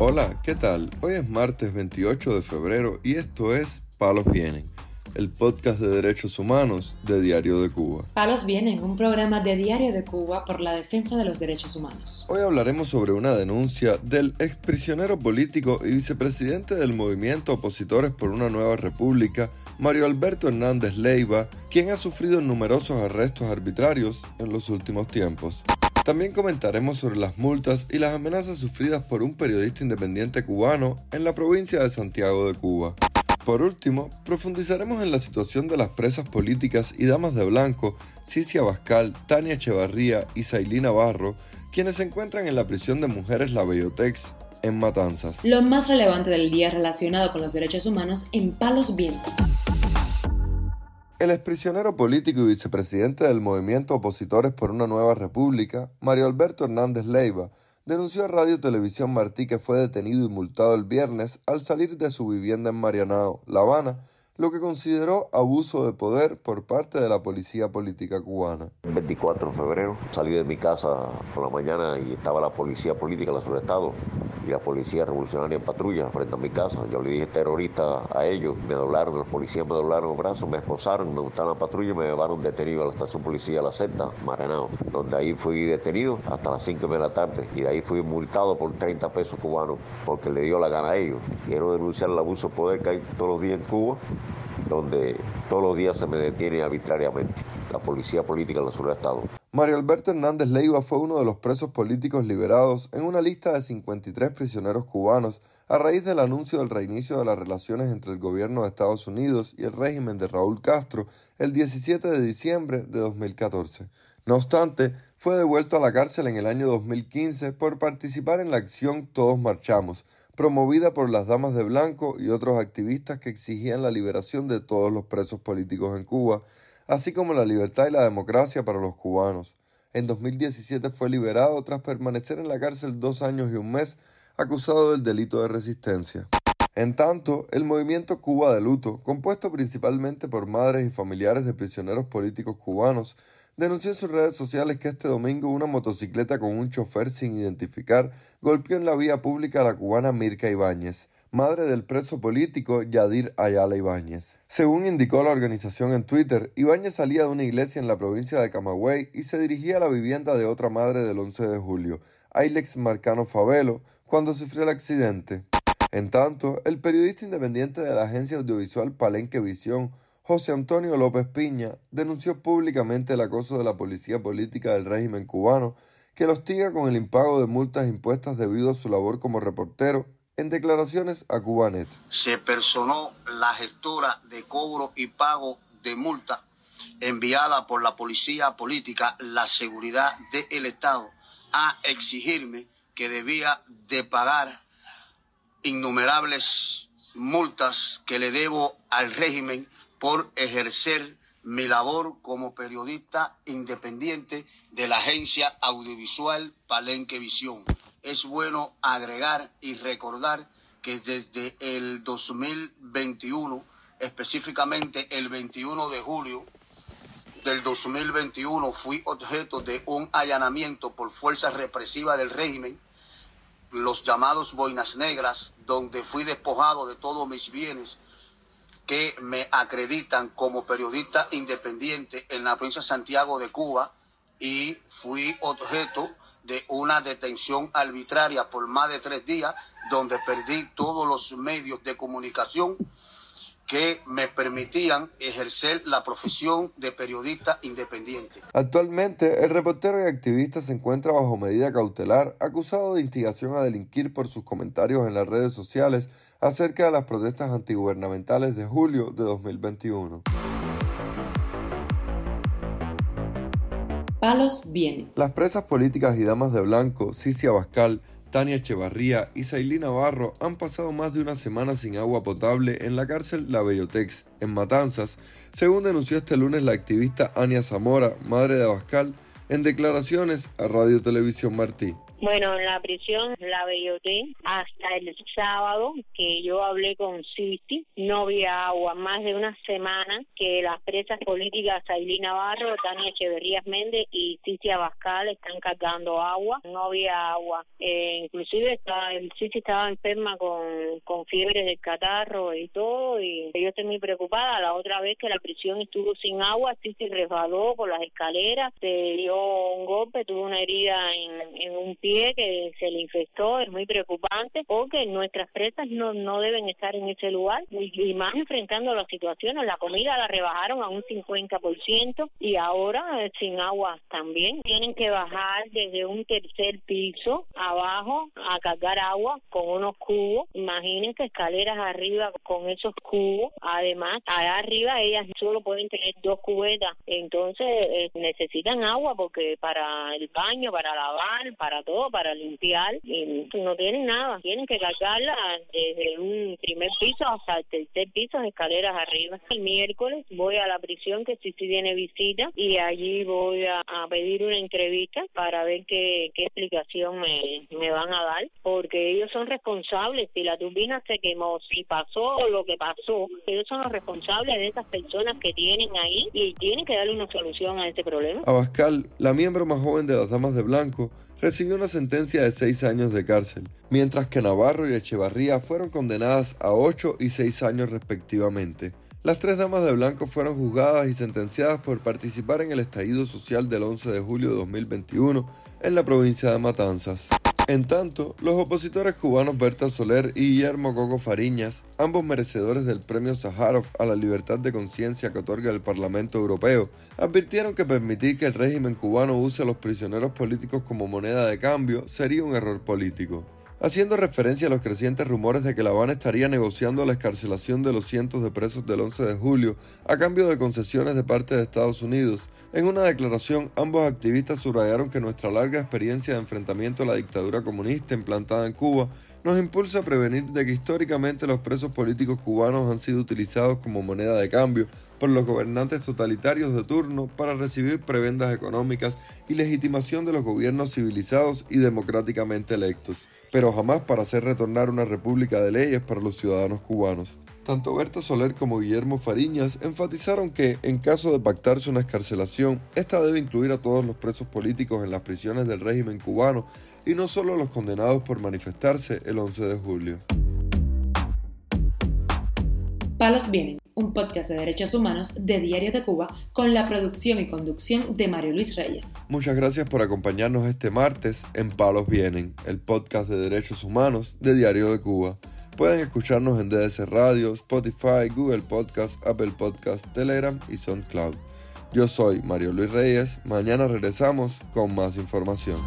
Hola, ¿qué tal? Hoy es martes 28 de febrero y esto es Palos Vienen, el podcast de derechos humanos de Diario de Cuba. Palos Vienen, un programa de Diario de Cuba por la defensa de los derechos humanos. Hoy hablaremos sobre una denuncia del exprisionero político y vicepresidente del movimiento Opositores por una Nueva República, Mario Alberto Hernández Leiva, quien ha sufrido numerosos arrestos arbitrarios en los últimos tiempos. También comentaremos sobre las multas y las amenazas sufridas por un periodista independiente cubano en la provincia de Santiago de Cuba. Por último, profundizaremos en la situación de las presas políticas y damas de blanco Cicia Bascal, Tania Echevarría y Sailina Barro, quienes se encuentran en la prisión de mujeres La Bellotex en Matanzas. Lo más relevante del día relacionado con los derechos humanos en Palos Vientos. El exprisionero político y vicepresidente del movimiento Opositores por una Nueva República, Mario Alberto Hernández Leiva, denunció a Radio Televisión Martí que fue detenido y multado el viernes al salir de su vivienda en Marianao, La Habana, lo que consideró abuso de poder por parte de la policía política cubana. El 24 de febrero salí de mi casa por la mañana y estaba la policía política del Estado y la policía revolucionaria en patrulla frente a mi casa. Yo le dije terrorista a ellos, me doblaron, los policías me doblaron los brazos, me esposaron, me gustaron la patrulla y me llevaron detenido a la estación policía La Seta, Maranao, donde ahí fui detenido hasta las 5 de la tarde y de ahí fui multado por 30 pesos cubanos porque le dio la gana a ellos. Quiero denunciar el abuso de poder que hay todos los días en Cuba donde todos los días se me detiene arbitrariamente la policía política de la del Estado. Mario Alberto Hernández Leiva fue uno de los presos políticos liberados en una lista de 53 prisioneros cubanos a raíz del anuncio del reinicio de las relaciones entre el gobierno de Estados Unidos y el régimen de Raúl Castro el 17 de diciembre de 2014. No obstante, fue devuelto a la cárcel en el año 2015 por participar en la acción Todos Marchamos, promovida por las Damas de Blanco y otros activistas que exigían la liberación de todos los presos políticos en Cuba, así como la libertad y la democracia para los cubanos. En 2017 fue liberado tras permanecer en la cárcel dos años y un mes acusado del delito de resistencia. En tanto, el movimiento Cuba de Luto, compuesto principalmente por madres y familiares de prisioneros políticos cubanos, denunció en sus redes sociales que este domingo una motocicleta con un chofer sin identificar golpeó en la vía pública a la cubana Mirka Ibáñez, madre del preso político Yadir Ayala Ibáñez. Según indicó la organización en Twitter, Ibáñez salía de una iglesia en la provincia de Camagüey y se dirigía a la vivienda de otra madre del 11 de julio, Ailex Marcano Favelo, cuando sufrió el accidente. En tanto, el periodista independiente de la agencia audiovisual Palenque Visión, José Antonio López Piña, denunció públicamente el acoso de la policía política del régimen cubano, que lo hostiga con el impago de multas impuestas debido a su labor como reportero en declaraciones a Cubanet. Se personó la gestora de cobro y pago de multa enviada por la policía política, la seguridad del Estado, a exigirme que debía de pagar innumerables multas que le debo al régimen por ejercer mi labor como periodista independiente de la agencia audiovisual Palenque Visión. Es bueno agregar y recordar que desde el 2021, específicamente el 21 de julio del 2021, fui objeto de un allanamiento por fuerza represiva del régimen los llamados boinas negras, donde fui despojado de todos mis bienes que me acreditan como periodista independiente en la provincia de Santiago de Cuba y fui objeto de una detención arbitraria por más de tres días, donde perdí todos los medios de comunicación que me permitían ejercer la profesión de periodista independiente. Actualmente, el reportero y activista se encuentra bajo medida cautelar, acusado de instigación a delinquir por sus comentarios en las redes sociales acerca de las protestas antigubernamentales de julio de 2021. Palos viene. Las presas políticas y damas de blanco, Cicia Bascal, Tania Echevarría y Sailina Barro han pasado más de una semana sin agua potable en la cárcel La Bellotex, en Matanzas, según denunció este lunes la activista Ania Zamora, madre de Abascal, en declaraciones a Radio Televisión Martí. Bueno, en la prisión la belloté hasta el sábado que yo hablé con Cisti. No había agua. Más de una semana que las presas políticas Ailín Navarro, Tania Echeverrías Méndez y Cisti Abascal están cargando agua. No había agua. Eh, inclusive estaba, Cisti estaba enferma con, con fiebre del catarro y todo. Y yo estoy muy preocupada. La otra vez que la prisión estuvo sin agua, Cisti resbaló por las escaleras, se dio un golpe, tuvo una herida en, en un pie que se le infectó es muy preocupante porque nuestras presas no, no deben estar en ese lugar y, más enfrentando las situaciones. La comida la rebajaron a un 50% y ahora eh, sin agua también. Tienen que bajar desde un tercer piso abajo a cargar agua con unos cubos. Imaginen que escaleras arriba con esos cubos. Además, allá arriba ellas solo pueden tener dos cubetas. Entonces eh, necesitan agua porque para el baño, para lavar, para todo para limpiar y no tienen nada. Tienen que cargarla desde un primer piso hasta el tercer piso, escaleras arriba. El miércoles voy a la prisión que sí, sí viene visita y allí voy a, pedir una entrevista para ver qué, qué explicación me, me van a dar, porque ellos son responsables. Si la turbina se quemó, si pasó lo que pasó, ellos son los responsables de esas personas que tienen ahí y tienen que darle una solución a este problema. Abascal, la miembro más joven de las Damas de Blanco, recibió una sentencia de seis años de cárcel, mientras que Navarro y Echevarría fueron condenadas a ocho y seis años respectivamente. Las tres damas de blanco fueron juzgadas y sentenciadas por participar en el estallido social del 11 de julio de 2021 en la provincia de Matanzas. En tanto, los opositores cubanos Berta Soler y Guillermo Coco Fariñas, ambos merecedores del premio Sájarov a la libertad de conciencia que otorga el Parlamento Europeo, advirtieron que permitir que el régimen cubano use a los prisioneros políticos como moneda de cambio sería un error político haciendo referencia a los crecientes rumores de que La Habana estaría negociando la escarcelación de los cientos de presos del 11 de julio a cambio de concesiones de parte de Estados Unidos. En una declaración, ambos activistas subrayaron que nuestra larga experiencia de enfrentamiento a la dictadura comunista implantada en Cuba nos impulsa a prevenir de que históricamente los presos políticos cubanos han sido utilizados como moneda de cambio por los gobernantes totalitarios de turno para recibir prebendas económicas y legitimación de los gobiernos civilizados y democráticamente electos pero jamás para hacer retornar una república de leyes para los ciudadanos cubanos. Tanto Berta Soler como Guillermo Fariñas enfatizaron que, en caso de pactarse una escarcelación, esta debe incluir a todos los presos políticos en las prisiones del régimen cubano y no solo a los condenados por manifestarse el 11 de julio. Palos Vienen, un podcast de derechos humanos de Diario de Cuba con la producción y conducción de Mario Luis Reyes. Muchas gracias por acompañarnos este martes en Palos Vienen, el podcast de derechos humanos de Diario de Cuba. Pueden escucharnos en DDC Radio, Spotify, Google Podcast, Apple Podcast, Telegram y SoundCloud. Yo soy Mario Luis Reyes. Mañana regresamos con más información.